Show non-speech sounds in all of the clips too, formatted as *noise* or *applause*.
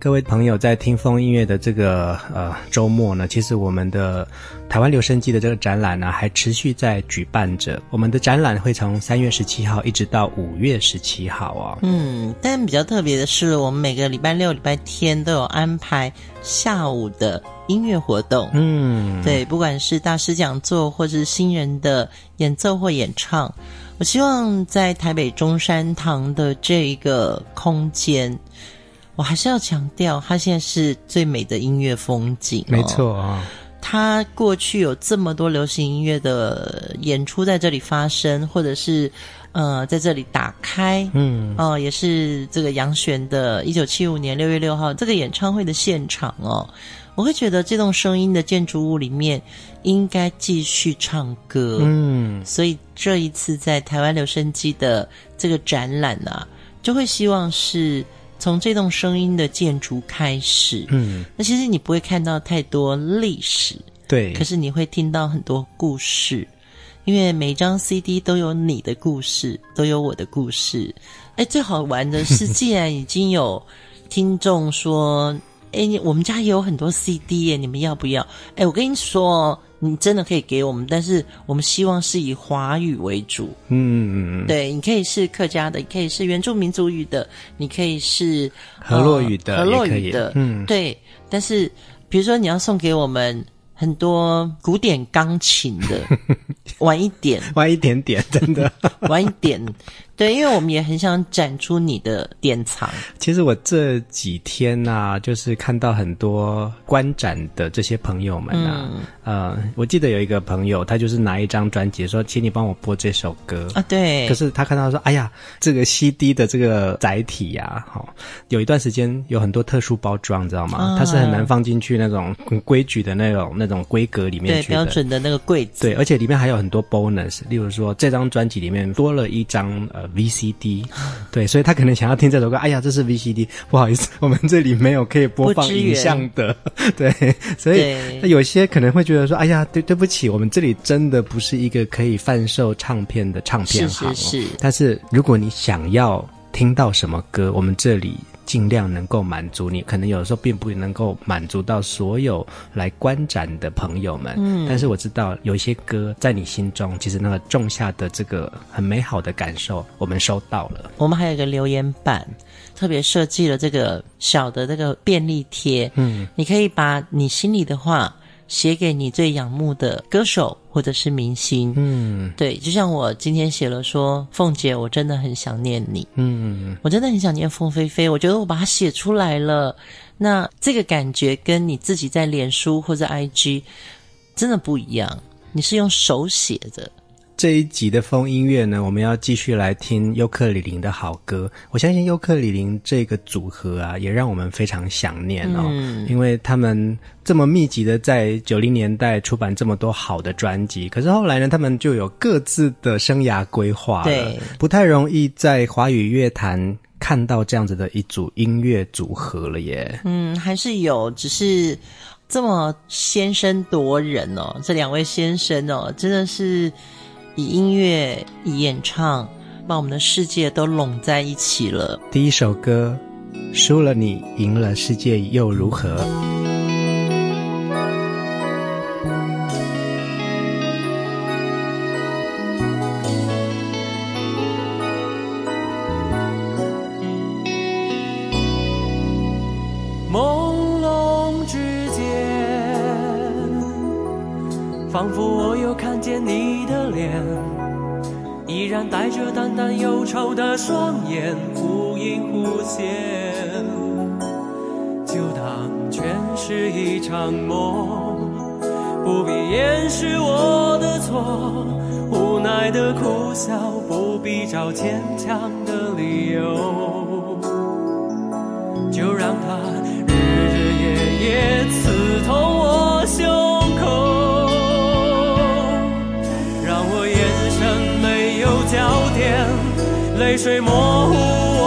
各位朋友，在听风音乐的这个呃周末呢，其实我们的台湾留声机的这个展览呢，还持续在举办着。我们的展览会从三月十七号一直到五月十七号哦。嗯，但比较特别的是，我们每个礼拜六、礼拜天都有安排下午的音乐活动。嗯，对，不管是大师讲座，或是新人的演奏或演唱。我希望在台北中山堂的这一个空间，我还是要强调，它现在是最美的音乐风景哦。没错啊，它过去有这么多流行音乐的演出在这里发生，或者是呃在这里打开，嗯，哦，也是这个杨璇的一九七五年六月六号这个演唱会的现场哦。我会觉得这栋声音的建筑物里面应该继续唱歌，嗯，所以这一次在台湾留声机的这个展览啊，就会希望是从这栋声音的建筑开始，嗯，那其实你不会看到太多历史，对，可是你会听到很多故事，因为每张 CD 都有你的故事，都有我的故事。哎，最好玩的是，既然已经有听众说。哎，我们家也有很多 CD 耶，你们要不要？哎，我跟你说，你真的可以给我们，但是我们希望是以华语为主。嗯嗯嗯，对，你可以是客家的，你可以是原住民族语的，你可以是河洛语的，河洛语的，嗯，对。但是，比如说你要送给我们。很多古典钢琴的，*laughs* 晚一点，晚一点点，真的 *laughs* 晚一点。对，因为我们也很想展出你的典藏。其实我这几天呐、啊，就是看到很多观展的这些朋友们啊，嗯、呃，我记得有一个朋友，他就是拿一张专辑说，请你帮我播这首歌啊。对。可是他看到说，哎呀，这个 CD 的这个载体呀、啊，好，有一段时间有很多特殊包装，你知道吗？啊、它是很难放进去那种很规矩的那种那种规格里面去的。对，标准的那个柜子。对，而且里面还有很多 bonus，例如说这张专辑里面多了一张呃。VCD，对，所以他可能想要听这首歌。哎呀，这是 VCD，不好意思，我们这里没有可以播放影像的。*laughs* 对，所以有些可能会觉得说，哎呀，对，对不起，我们这里真的不是一个可以贩售唱片的唱片行。是是是。但是如果你想要听到什么歌，我们这里。尽量能够满足你，可能有的时候并不能够满足到所有来观展的朋友们。嗯，但是我知道有一些歌在你心中，其实那个种下的这个很美好的感受，我们收到了。我们还有一个留言板，特别设计了这个小的这个便利贴。嗯，你可以把你心里的话。写给你最仰慕的歌手或者是明星，嗯，对，就像我今天写了说，凤姐，我真的很想念你，嗯，我真的很想念凤飞飞，我觉得我把它写出来了，那这个感觉跟你自己在脸书或者 IG 真的不一样，你是用手写的。这一集的风音乐呢，我们要继续来听尤克里林的好歌。我相信尤克里林这个组合啊，也让我们非常想念哦，嗯、因为他们这么密集的在九零年代出版这么多好的专辑，可是后来呢，他们就有各自的生涯规划了，对，不太容易在华语乐坛看到这样子的一组音乐组合了耶。嗯，还是有，只是这么先声夺人哦，这两位先生哦，真的是。以音乐、以演唱，把我们的世界都拢在一起了。第一首歌，输了你，赢了世界又如何？带着淡淡忧愁的双眼，忽隐忽现，就当全是一场梦，不必掩饰我的错，无奈的苦笑，不必找坚强的理由，就让它日日夜夜泪水模糊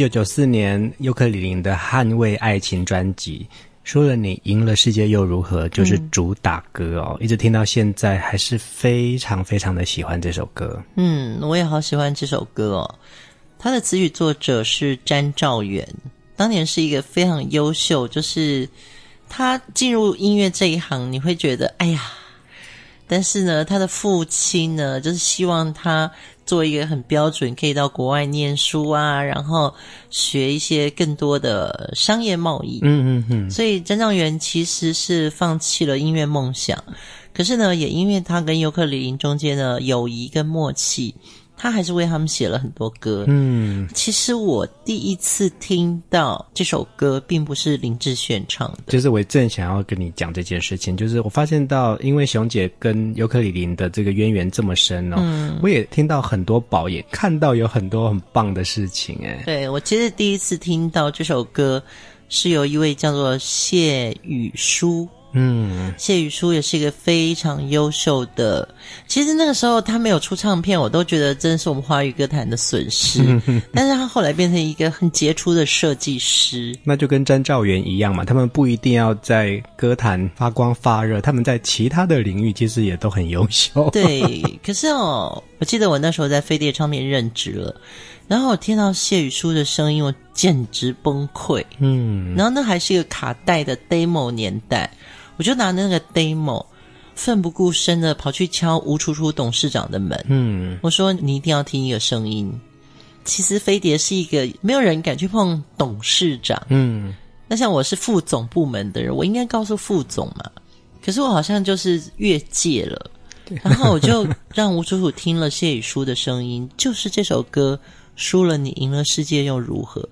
九九四年，尤克里里的《捍卫爱情》专辑，说了你赢了世界又如何？就是主打歌哦，嗯、一直听到现在，还是非常非常的喜欢这首歌。嗯，我也好喜欢这首歌哦。他的词语作者是詹兆元，当年是一个非常优秀，就是他进入音乐这一行，你会觉得哎呀，但是呢，他的父亲呢，就是希望他。做一个很标准，可以到国外念书啊，然后学一些更多的商业贸易。嗯嗯嗯。所以张兆元其实是放弃了音乐梦想，可是呢，也因为他跟尤克里林中间的友谊跟默契。他还是为他们写了很多歌。嗯，其实我第一次听到这首歌，并不是林志炫唱的。就是我正想要跟你讲这件事情，就是我发现到，因为熊姐跟尤克里林的这个渊源这么深哦，嗯，我也听到很多宝，也看到有很多很棒的事情。哎，对，我其实第一次听到这首歌，是由一位叫做谢宇书。嗯，谢宇舒也是一个非常优秀的。其实那个时候他没有出唱片，我都觉得真是我们华语歌坛的损失。*laughs* 但是他后来变成一个很杰出的设计师，那就跟詹兆元一样嘛。他们不一定要在歌坛发光发热，他们在其他的领域其实也都很优秀。*laughs* 对，可是哦，我记得我那时候在飞碟唱片任职了，然后我听到谢宇舒的声音，我简直崩溃。嗯，然后那还是一个卡带的 demo 年代，我就拿那个 demo，奋不顾身的跑去敲吴楚楚董事长的门。嗯，我说你一定要听一个声音。其实飞碟是一个没有人敢去碰董事长。嗯，那像我是副总部门的人，我应该告诉副总嘛。可是我好像就是越界了。然后我就让吴楚楚听了谢宇舒的声音，就是这首歌输了你赢了世界又如何？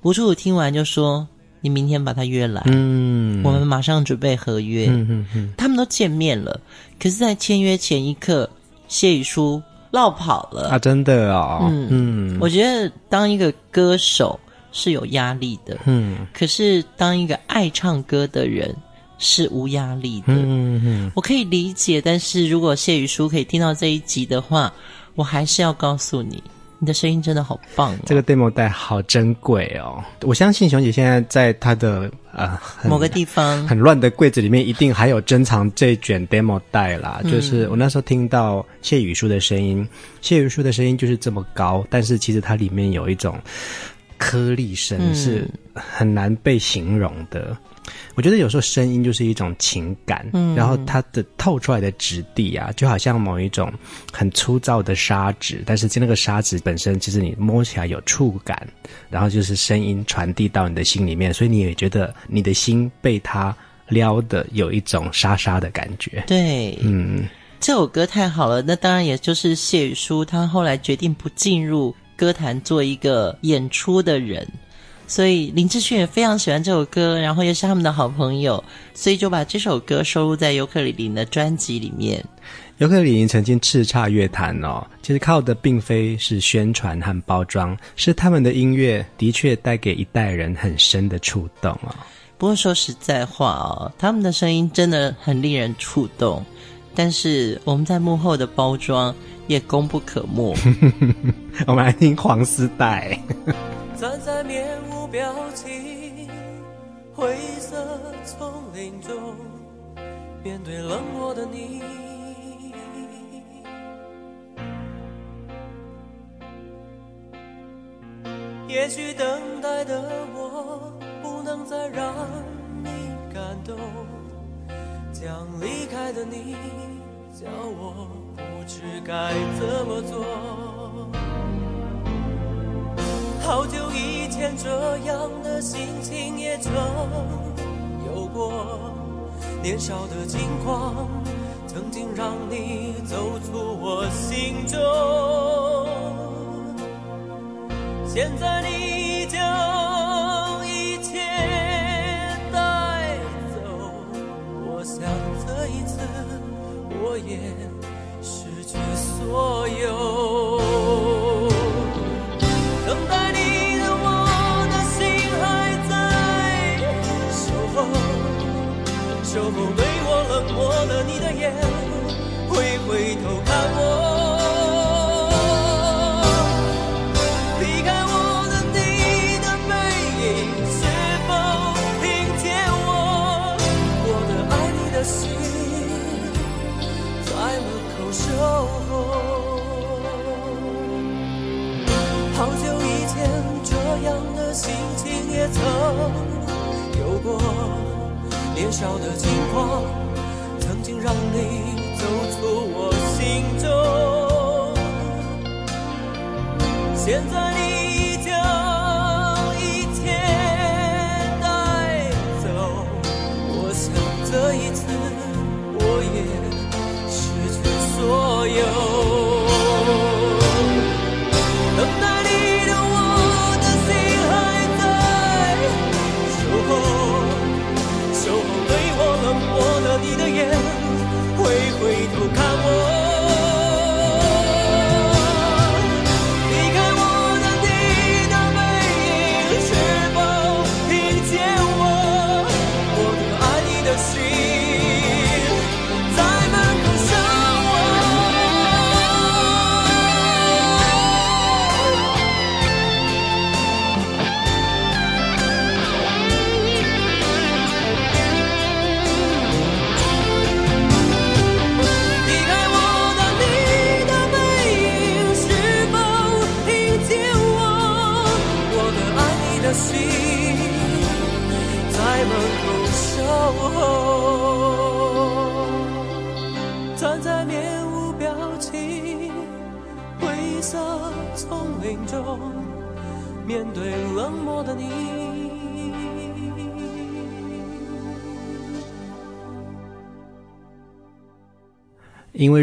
吴楚楚听完就说：“你明天把他约来，嗯，我们马上准备合约。嗯”嗯嗯，他们都见面了，可是，在签约前一刻，谢宇舒落跑了。啊！真的哦，嗯。嗯，我觉得当一个歌手是有压力的，嗯，可是当一个爱唱歌的人。是无压力的，嗯嗯，我可以理解。但是如果谢宇舒可以听到这一集的话，我还是要告诉你，你的声音真的好棒哦。这个 demo 带好珍贵哦。我相信熊姐现在在她的呃某个地方很乱的柜子里面，一定还有珍藏这卷 demo 带啦。嗯、就是我那时候听到谢雨舒的声音，谢雨舒的声音就是这么高，但是其实它里面有一种颗粒声，是很难被形容的。我觉得有时候声音就是一种情感，嗯，然后它的透出来的质地啊，就好像某一种很粗糙的砂纸，但是那个砂纸本身其实你摸起来有触感，然后就是声音传递到你的心里面，所以你也觉得你的心被它撩的有一种沙沙的感觉。对，嗯，这首歌太好了，那当然也就是谢宇舒他后来决定不进入歌坛做一个演出的人。所以林志炫也非常喜欢这首歌，然后也是他们的好朋友，所以就把这首歌收录在尤克里里的专辑里面。尤克里里曾经叱咤乐坛哦，其实靠的并非是宣传和包装，是他们的音乐的确带给一代人很深的触动啊、哦。不过说实在话哦，他们的声音真的很令人触动，但是我们在幕后的包装也功不可没。*laughs* 我们来听黄丝带。站在面无表情灰色丛林中，面对冷漠的你。也许等待的我不能再让你感动，将离开的你叫我不知该怎么做。好久以前，这样的心情也曾有过。年少的轻狂，曾经让你走出我心中。现在你有过。年少的轻狂，曾经让你走出我心中。现在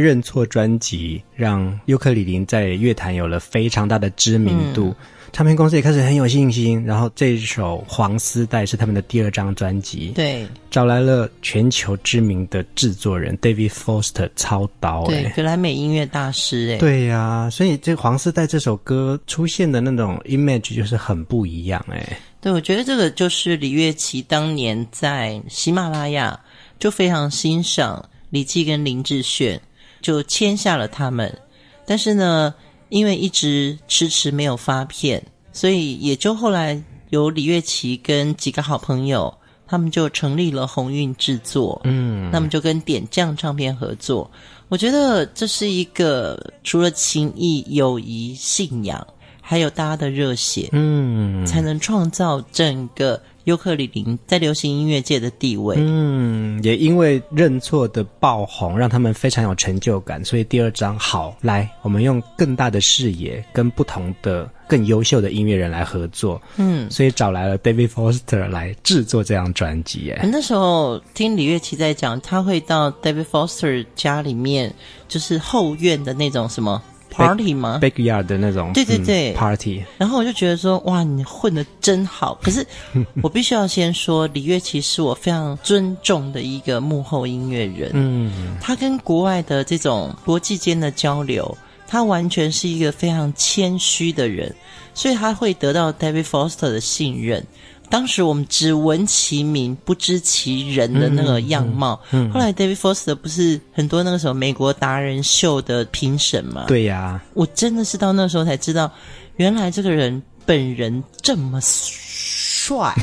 认错专辑，让尤克里林在乐坛有了非常大的知名度。嗯、唱片公司也开始很有信心。然后这一首《黄丝带》是他们的第二张专辑，对，找来了全球知名的制作人 David Foster 操刀，对，格莱美音乐大师，哎，对呀、啊，所以这《黄丝带》这首歌出现的那种 image 就是很不一样，哎，对，我觉得这个就是李月琪当年在喜马拉雅就非常欣赏。李记跟林志炫就签下了他们，但是呢，因为一直迟迟没有发片，所以也就后来由李月琪跟几个好朋友，他们就成立了鸿运制作，嗯，那么就跟点将唱片合作。我觉得这是一个除了情谊、友谊、信仰，还有大家的热血，嗯，才能创造整个。优客里林在流行音乐界的地位，嗯，也因为认错的爆红，让他们非常有成就感。所以第二张好来，我们用更大的视野，跟不同的、更优秀的音乐人来合作。嗯，所以找来了 David Foster 来制作这张专辑。哎，那时候听李月琪在讲，他会到 David Foster 家里面，就是后院的那种什么。Party 吗？Backyard 的那种，对对对、嗯、，Party。然后我就觉得说，哇，你混的真好。可是 *laughs* 我必须要先说，李月琪是我非常尊重的一个幕后音乐人。嗯，他跟国外的这种国际间的交流，他完全是一个非常谦虚的人，所以他会得到 David Foster 的信任。当时我们只闻其名，不知其人的那个样貌。嗯嗯嗯、后来 David Foster 不是很多那个时候美国达人秀的评审吗？对呀、啊，我真的是到那时候才知道，原来这个人本人这么帅。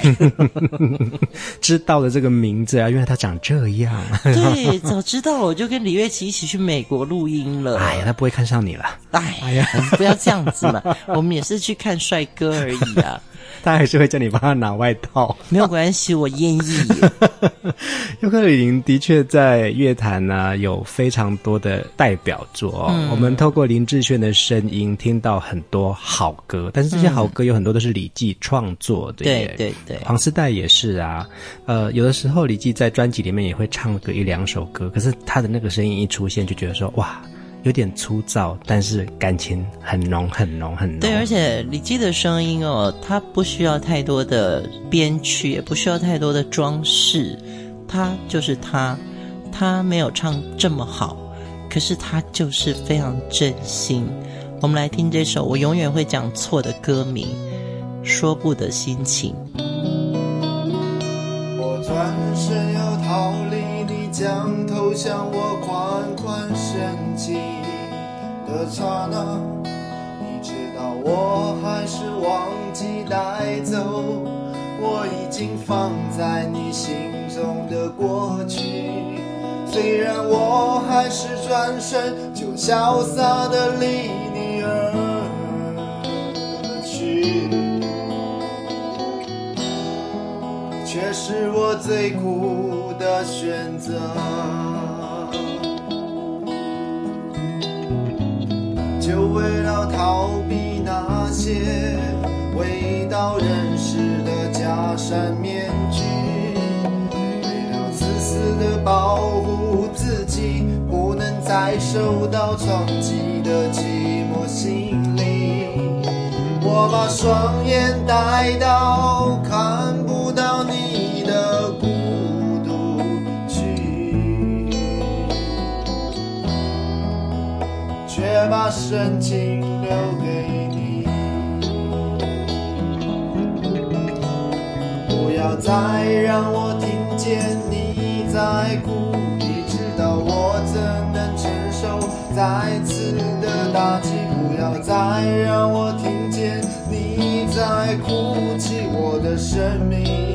*laughs* 知道了这个名字啊，因为他长这样。*laughs* 对，早知道我就跟李月琪一起去美国录音了。哎呀，他不会看上你了。哎，哎呀，不要这样子嘛，我们也是去看帅哥而已啊。他还是会叫你帮他拿外套，没有关系，我愿意。尤克里林的确在乐坛呢有非常多的代表作哦。嗯、我们透过林志炫的声音听到很多好歌，但是这些好歌有很多都是李记创作的。对对对，黄丝带也是啊。呃，有的时候李记在专辑里面也会唱个一两首歌，可是他的那个声音一出现，就觉得说哇。有点粗糙，但是感情很浓，很浓，很浓。对，而且李记的声音哦，他不需要太多的编曲，也不需要太多的装饰，他就是他，他没有唱这么好，可是他就是非常真心。我们来听这首我永远会讲错的歌名，《说不得心情》。我转身要逃将头向我款款深情。的刹那，你知道我还是忘记带走我已经放在你心中的过去。虽然我还是转身就潇洒的离却是我最苦的选择。就为了逃避那些未到人世的假山面具，为了自私的保护自己，不能再受到冲击的寂寞心灵，我把双眼带到看把深情留给你。不要再让我听见你在哭，你知道我怎能承受再次的打击？不要再让我听见你在哭泣，我的生命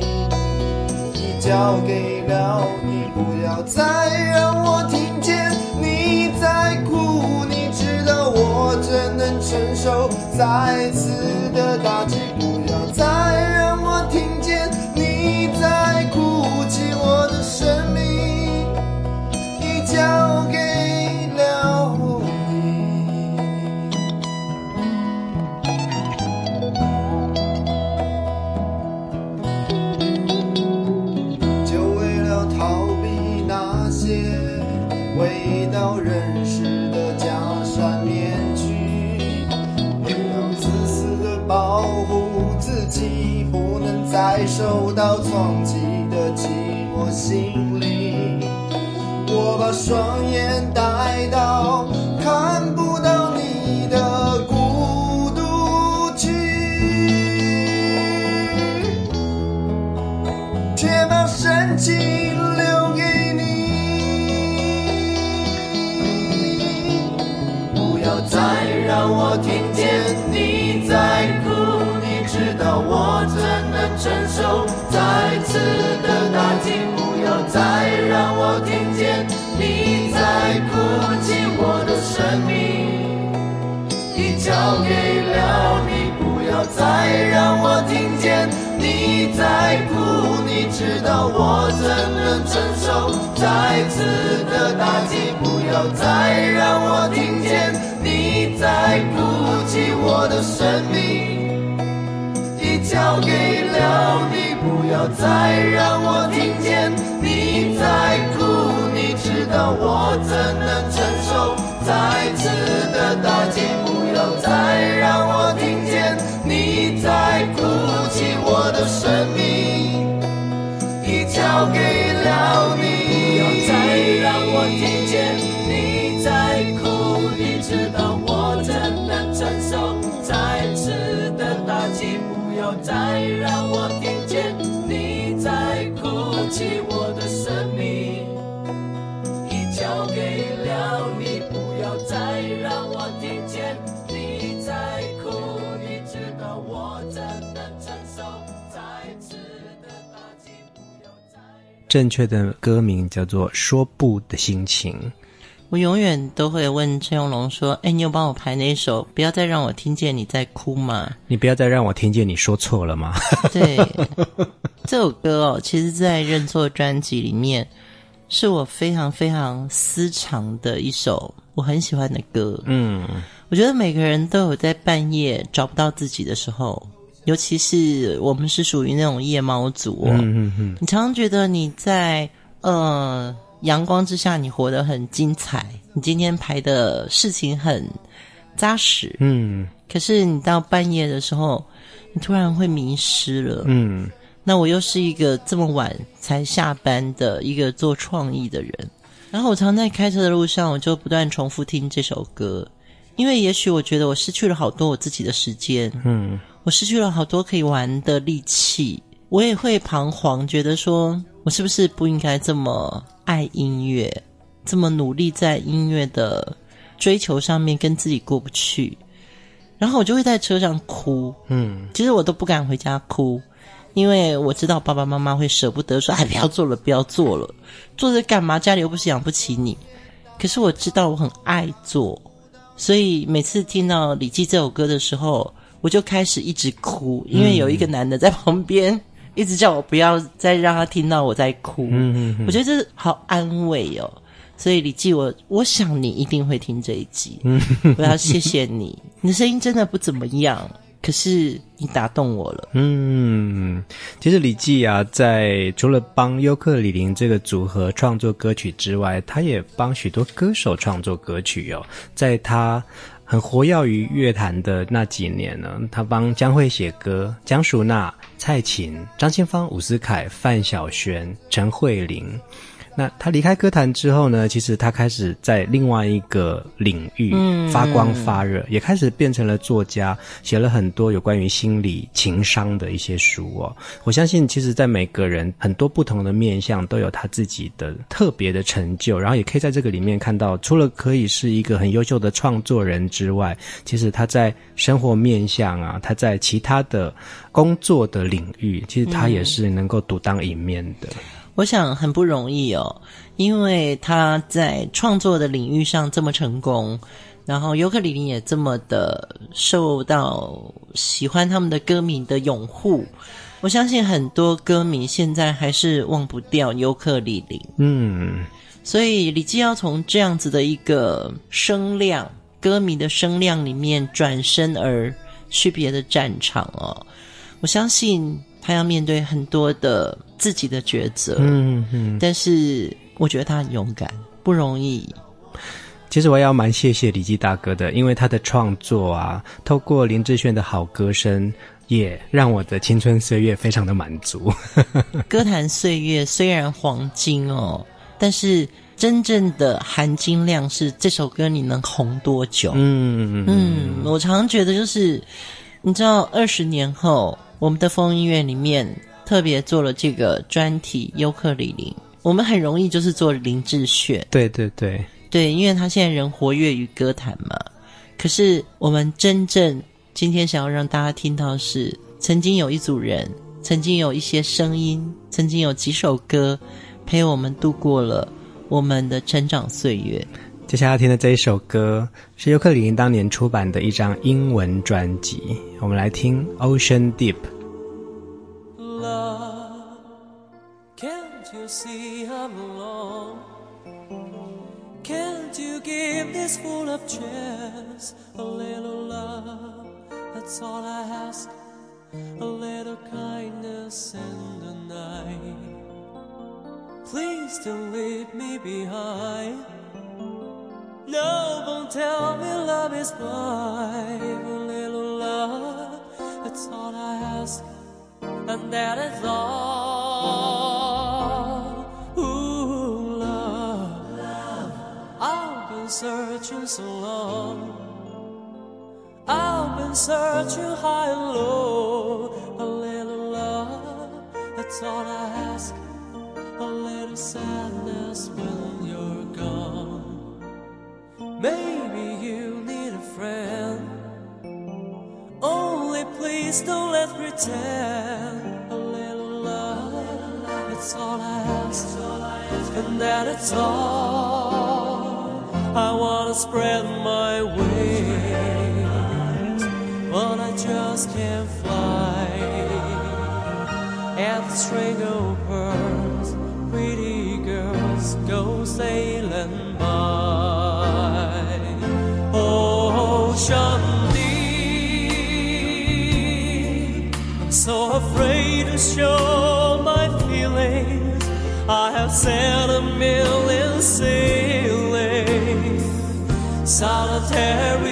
已交给了你。不要再让我听我怎能承受再次的打击？我怎能承受在正确的歌名叫做《说不的心情》。我永远都会问陈永龙说：“哎，你有帮我排那一首？不要再让我听见你在哭吗？你不要再让我听见你说错了吗？” *laughs* 对，这首歌哦，其实，在认错专辑里面，是我非常非常私藏的一首我很喜欢的歌。嗯，我觉得每个人都有在半夜找不到自己的时候，尤其是我们是属于那种夜猫族哦。嗯嗯嗯，你常常觉得你在呃。阳光之下，你活得很精彩。你今天排的事情很扎实，嗯。可是你到半夜的时候，你突然会迷失了，嗯。那我又是一个这么晚才下班的一个做创意的人，然后我常在开车的路上，我就不断重复听这首歌，因为也许我觉得我失去了好多我自己的时间，嗯。我失去了好多可以玩的力气，我也会彷徨，觉得说我是不是不应该这么。爱音乐，这么努力在音乐的追求上面跟自己过不去，然后我就会在车上哭。嗯，其实我都不敢回家哭，因为我知道爸爸妈妈会舍不得说：“哎，不要做了，不要做了，做这干嘛？家里又不是养不起你。”可是我知道我很爱做，所以每次听到李记这首歌的时候，我就开始一直哭，因为有一个男的在旁边。一直叫我不要再让他听到我在哭，嗯嗯嗯，我觉得这是好安慰哦。所以李记，我我想你一定会听这一集，嗯，我要谢谢你。*laughs* 你的声音真的不怎么样，可是你打动我了。嗯，其实李记啊，在除了帮优客李林这个组合创作歌曲之外，他也帮许多歌手创作歌曲哦。在他很活跃于乐坛的那几年呢，他帮江蕙写歌，江淑娜、蔡琴、张清芳、伍思凯、范晓萱、陈慧琳。那他离开歌坛之后呢，其实他开始在另外一个领域发光发热，嗯、也开始变成了作家，写了很多有关于心理情商的一些书哦。我相信，其实，在每个人很多不同的面相都有他自己的特别的成就，然后也可以在这个里面看到，除了可以是一个很优秀的创作人之外，其实他在生活面相啊，他在其他的工作的领域，其实他也是能够独当一面的。嗯我想很不容易哦，因为他在创作的领域上这么成功，然后尤克里里也这么的受到喜欢他们的歌迷的拥护。我相信很多歌迷现在还是忘不掉尤克里里。嗯，所以李记要从这样子的一个声量，歌迷的声量里面转身而去别的战场哦。我相信他要面对很多的。自己的抉择，嗯嗯，但是我觉得他很勇敢，不容易。其实我也要蛮谢谢李记大哥的，因为他的创作啊，透过林志炫的好歌声，也让我的青春岁月非常的满足。*laughs* 歌坛岁月虽然黄金哦，但是真正的含金量是这首歌你能红多久？嗯嗯，我常常觉得就是，你知道，二十年后，我们的风音乐里面特别做了这个专题《尤克里林》，我们很容易就是做林志炫。对对对。对，因为他现在人活跃于歌坛嘛。可是我们真正今天想要让大家听到的是，曾经有一组人，曾经有一些声音，曾经有几首歌陪我们度过了我们的成长岁月。接下来要听的这一首歌是尤克里林当年出版的一张英文专辑，我们来听《Ocean Deep》。See I'm alone? Can't you give this full of chance a little love? That's all I ask. A little kindness in the night. Please don't leave me behind. No, don't tell me love is blind. A little love, that's all I ask, and that is all. Searching so long. I've been searching high and low. A little love, that's all I ask. A little sadness when you're gone. Maybe you need a friend. Only please don't let's pretend. A little love, that's all I ask. And that it's all. I wanna spread my wings, but I just can't fly. And the string of pearls, pretty girls go sailing by. Oh, Ocean deep, I'm so afraid to show my feelings. I have said a million sailings, solitary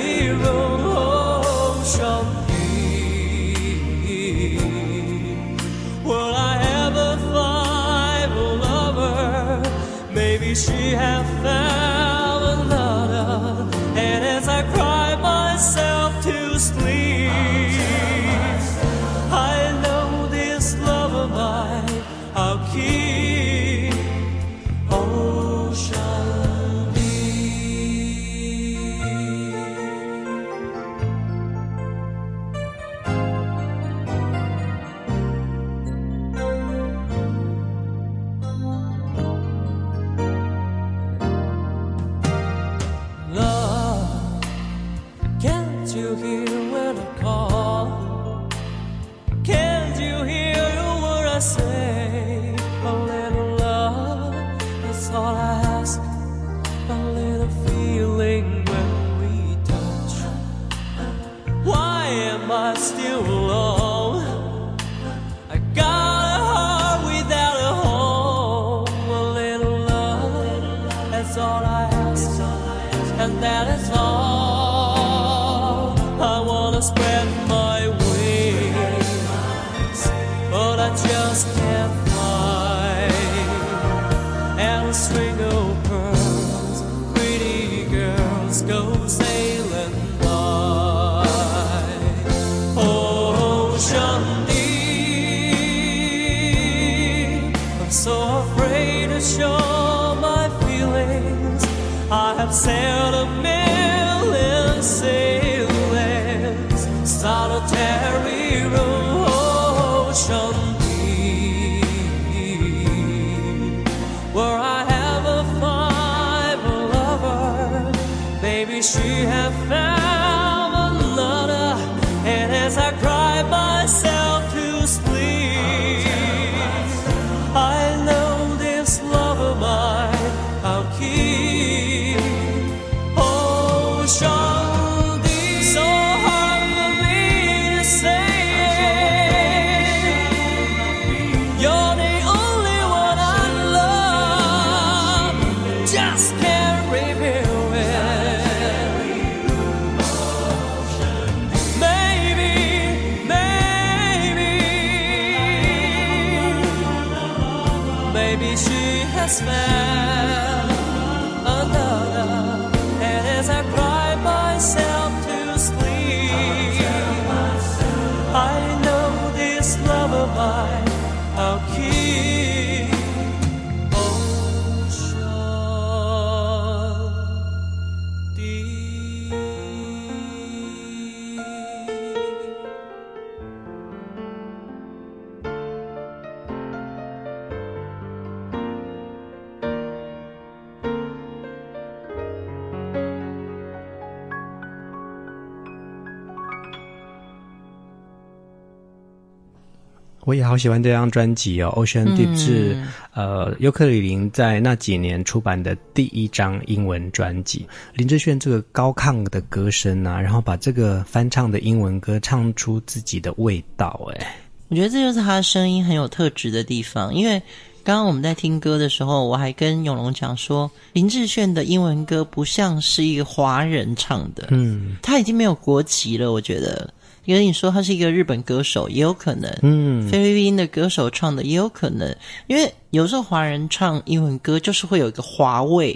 我也好喜欢这张专辑哦，《Ocean Deep》是、嗯、呃尤克里林在那几年出版的第一张英文专辑。林志炫这个高亢的歌声啊，然后把这个翻唱的英文歌唱出自己的味道，哎，我觉得这就是他的声音很有特质的地方。因为刚刚我们在听歌的时候，我还跟永龙讲说，林志炫的英文歌不像是一个华人唱的，嗯，他已经没有国籍了，我觉得。因为你说他是一个日本歌手，也有可能；嗯，菲律宾的歌手唱的也有可能。因为有时候华人唱英文歌就是会有一个华味。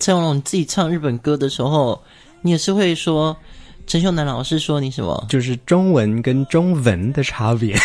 陈永龙，你自己唱日本歌的时候，你也是会说。陈秀楠老师说：“你什么？就是中文跟中文的差别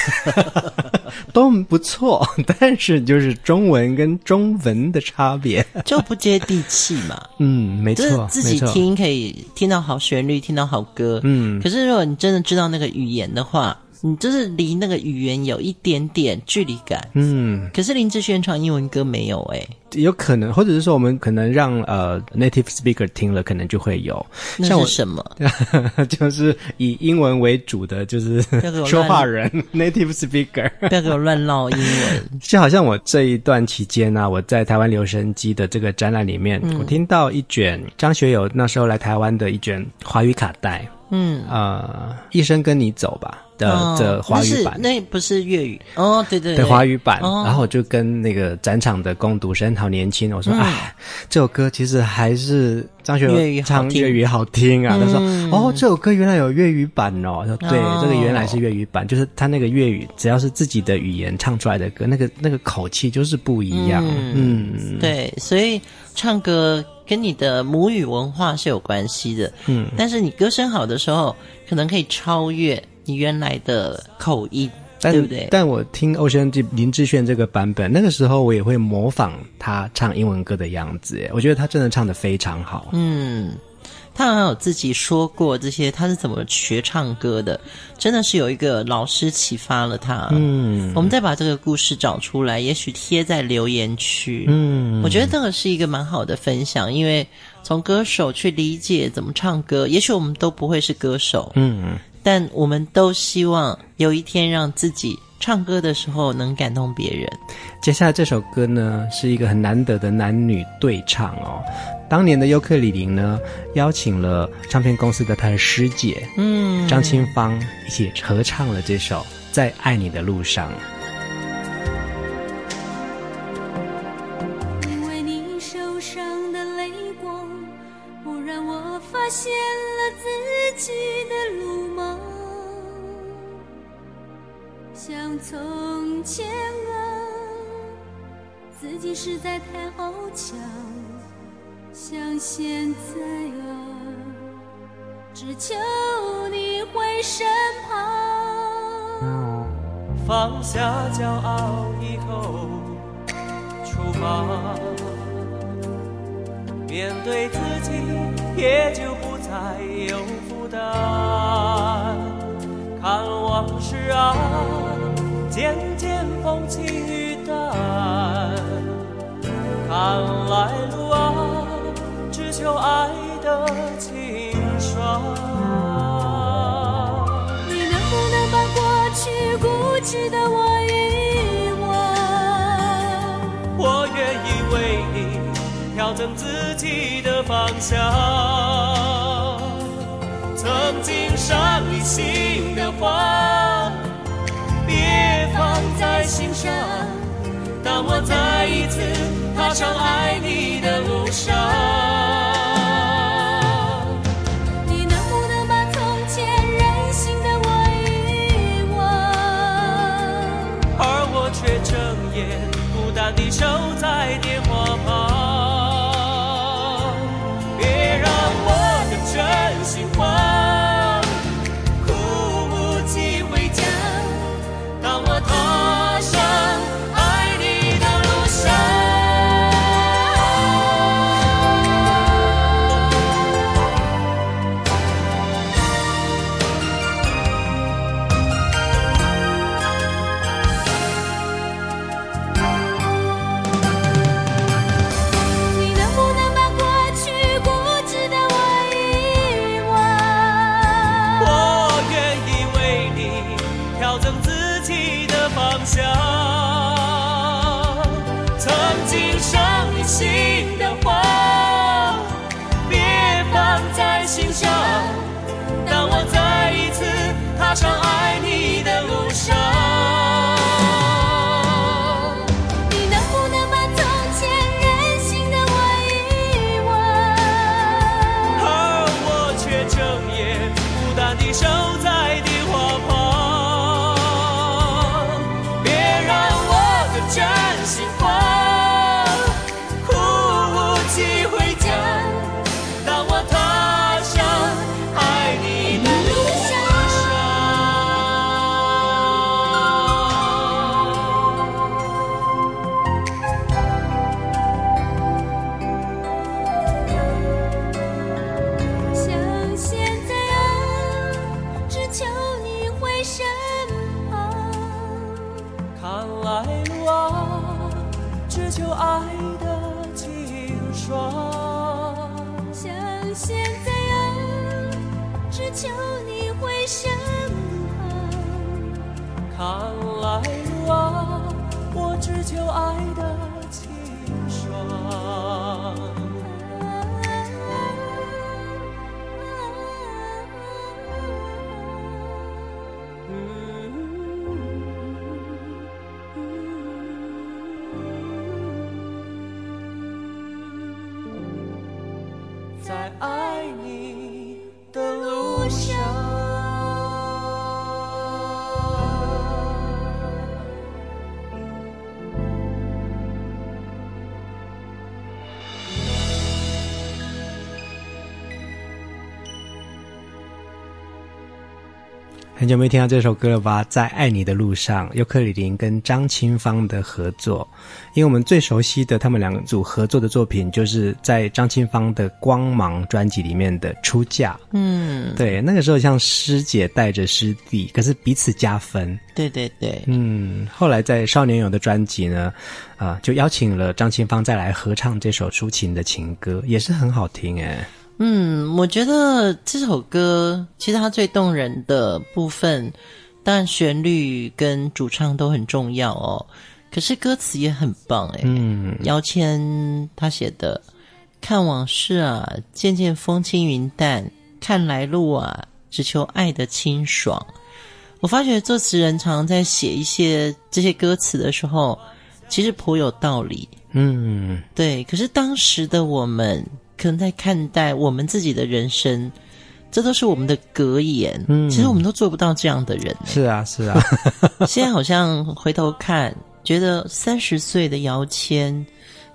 *laughs* 都不错，*laughs* 但是就是中文跟中文的差别就不接地气嘛。*laughs* 嗯，没错，就是自己听可以听到好旋律，听到好歌。嗯，可是如果你真的知道那个语言的话。”你就是离那个语言有一点点距离感，嗯。可是林志炫唱英文歌没有诶、欸，有可能，或者是说我们可能让呃 native speaker 听了，可能就会有。像那是什么？*laughs* 就是以英文为主的，就是说话人 *laughs* native speaker。不要给我乱唠英文。*laughs* 就好像我这一段期间呢、啊，我在台湾留声机的这个展览里面，嗯、我听到一卷张学友那时候来台湾的一卷华语卡带。嗯，呃，一生跟你走吧的的华语版，那不是粤语哦，对对对，的华语版。然后我就跟那个展场的工读生好年轻，我说，哎，这首歌其实还是张学友唱粤语好听啊。他说，哦，这首歌原来有粤语版哦。说，对，这个原来是粤语版，就是他那个粤语，只要是自己的语言唱出来的歌，那个那个口气就是不一样。嗯，对，所以唱歌。跟你的母语文化是有关系的，嗯，但是你歌声好的时候，可能可以超越你原来的口音，但对不对？但我听 Ocean Deep 林志炫这个版本，那个时候我也会模仿他唱英文歌的样子，我觉得他真的唱的非常好，嗯。他好像有自己说过这些，他是怎么学唱歌的？真的是有一个老师启发了他。嗯，我们再把这个故事找出来，也许贴在留言区。嗯，我觉得这个是一个蛮好的分享，因为从歌手去理解怎么唱歌，也许我们都不会是歌手。嗯，但我们都希望有一天让自己唱歌的时候能感动别人。接下来这首歌呢，是一个很难得的男女对唱哦。当年的尤克里林呢，邀请了唱片公司的他的师姐，嗯，张清芳一起合唱了这首《在爱你的路上》。因为你受伤的泪光，不然我发现了自己像从前啊，自己实在太好强。像现在啊，只求你回身旁，放下骄傲以后出发，面对自己也就不再有负担。看往事啊，渐渐风轻云淡，看来路啊。只求爱的清爽。你能不能把过去固执的我遗忘？我愿意为你调整自己的方向。曾经伤你心的话，我再一次踏上爱你的路上。想。久没听到这首歌了吧？在爱你的路上，尤克里林跟张清芳的合作。因为我们最熟悉的他们两个组合作的作品，就是在张清芳的《光芒》专辑里面的《出嫁》。嗯，对，那个时候像师姐带着师弟，可是彼此加分。对对对，嗯。后来在少年勇的专辑呢，啊、呃，就邀请了张清芳再来合唱这首抒情的情歌，也是很好听诶。嗯，我觉得这首歌其实它最动人的部分，当然旋律跟主唱都很重要哦。可是歌词也很棒哎。嗯，姚谦他写的“看往事啊，渐渐风轻云淡；看来路啊，只求爱的清爽。”我发觉作词人常常在写一些这些歌词的时候，其实颇有道理。嗯，对。可是当时的我们。可能在看待我们自己的人生，这都是我们的格言。嗯，其实我们都做不到这样的人、欸。是啊，是啊。*laughs* 现在好像回头看，觉得三十岁的姚谦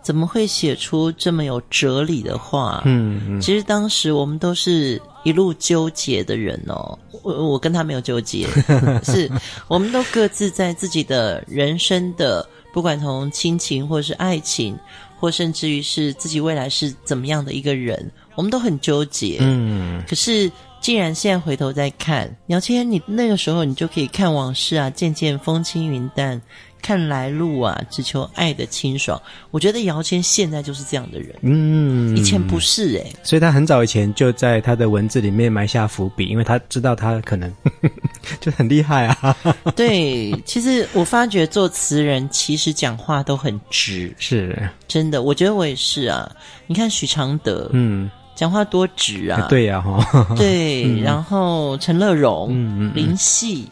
怎么会写出这么有哲理的话？嗯嗯。其实当时我们都是一路纠结的人哦。我我跟他没有纠结，*laughs* 是我们都各自在自己的人生的，不管从亲情或是爱情。或甚至于是自己未来是怎么样的一个人，我们都很纠结。嗯，可是既然现在回头再看，姚谦，你那个时候你就可以看往事啊，渐渐风轻云淡。看来路啊，只求爱的清爽。我觉得姚谦现在就是这样的人，嗯，以前不是哎、欸。所以他很早以前就在他的文字里面埋下伏笔，因为他知道他可能 *laughs* 就很厉害啊。*laughs* 对，其实我发觉做词人其实讲话都很直，是真的。我觉得我也是啊。你看许常德，嗯，讲话多直啊。对呀，哈。对，*laughs* 嗯、然后陈乐融，嗯嗯，林夕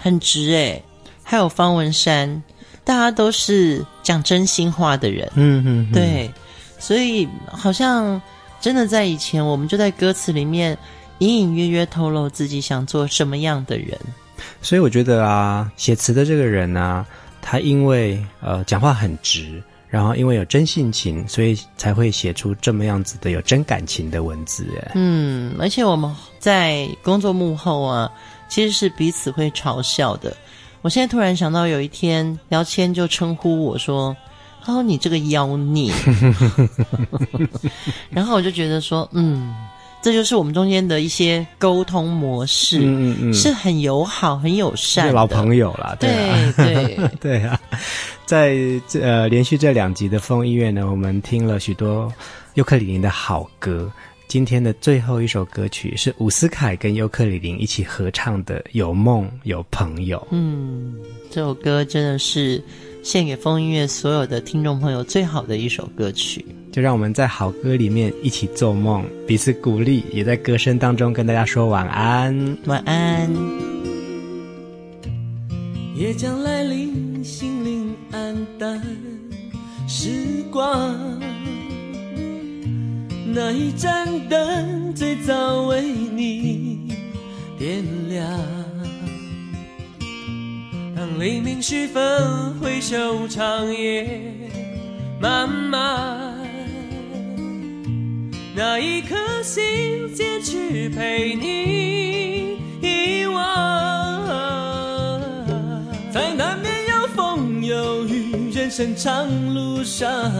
很直诶、欸。还有方文山。大家都是讲真心话的人，嗯嗯，对，所以好像真的在以前，我们就在歌词里面隐隐约约透露自己想做什么样的人。所以我觉得啊，写词的这个人啊，他因为呃讲话很直，然后因为有真性情，所以才会写出这么样子的有真感情的文字。嗯，而且我们在工作幕后啊，其实是彼此会嘲笑的。我现在突然想到，有一天姚谦就称呼我说：“他说你这个妖孽。*laughs* ”然后我就觉得说：“嗯，这就是我们中间的一些沟通模式，嗯嗯嗯，是很友好、很友善的老朋友啦。对啊” *laughs* 对对 *laughs* 对啊！在这呃连续这两集的风音乐呢，我们听了许多尤克里里的好歌。今天的最后一首歌曲是伍思凯跟尤克里林一起合唱的《有梦有朋友》。嗯，这首歌真的是献给风音乐所有的听众朋友最好的一首歌曲。就让我们在好歌里面一起做梦，彼此鼓励，也在歌声当中跟大家说晚安，晚安。夜将来临，心灵黯淡，时光。那一盏灯最早为你点亮，当黎明时分回首长夜漫漫，那一颗心坚持陪你遗忘，在难免有风有雨人生长路上。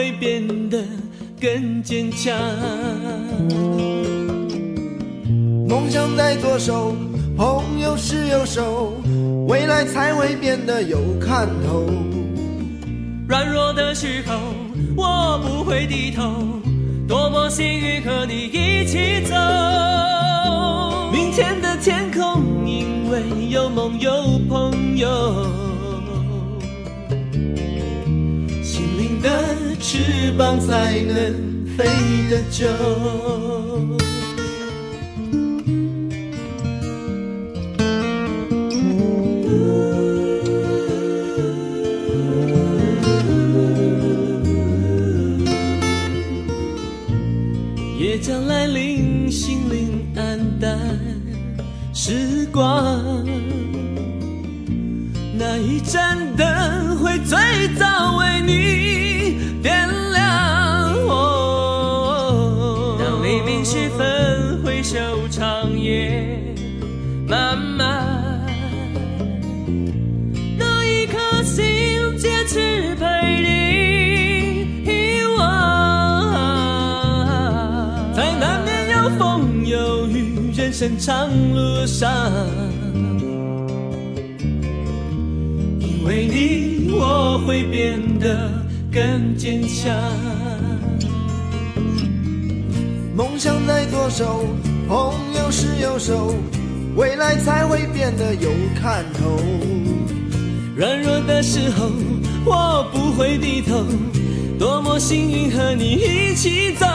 会变得更坚强。梦想在左手，朋友是右手，未来才会变得有看头。软弱的时候，我不会低头，多么幸运和你一起走。明天的天空，因为有梦有朋友。翅膀才能飞得久。也将来临，心灵黯淡，时光，那一盏灯会最早回首长夜漫漫，那一颗心坚持陪你遗忘。在难免有风有雨人生长路上，因为你，我会变得更坚强。梦想在左手。朋友是右手，未来才会变得有看头。软弱的时候，我不会低头，多么幸运和你一起走。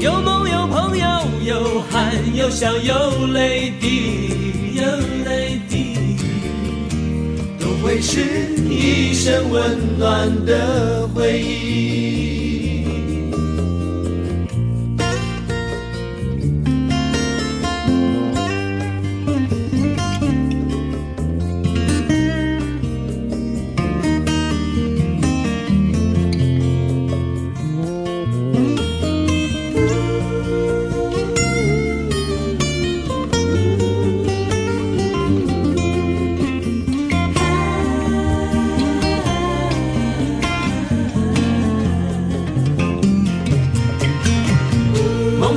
有梦有朋友，有汗有笑有泪滴，有泪滴，都会是一生温暖的回忆。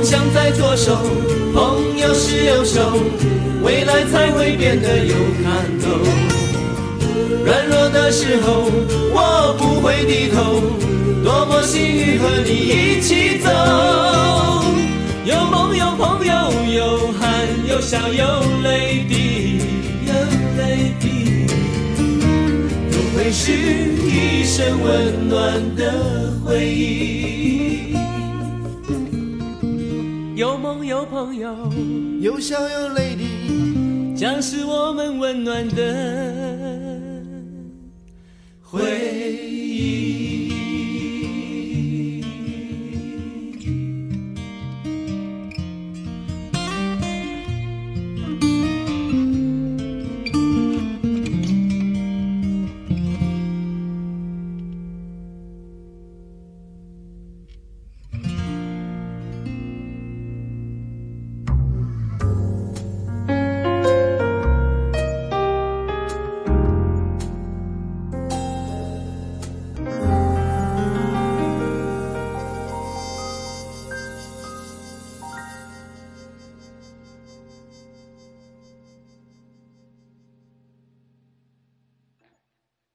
梦想在左手，朋友是右手，未来才会变得有看头。软弱的时候，我不会低头，多么幸运和你一起走。有梦有朋友，有汗有笑有泪滴，有泪滴，都会是一生温暖的回忆。有梦有朋友，有笑有泪滴，将是我们温暖的回忆。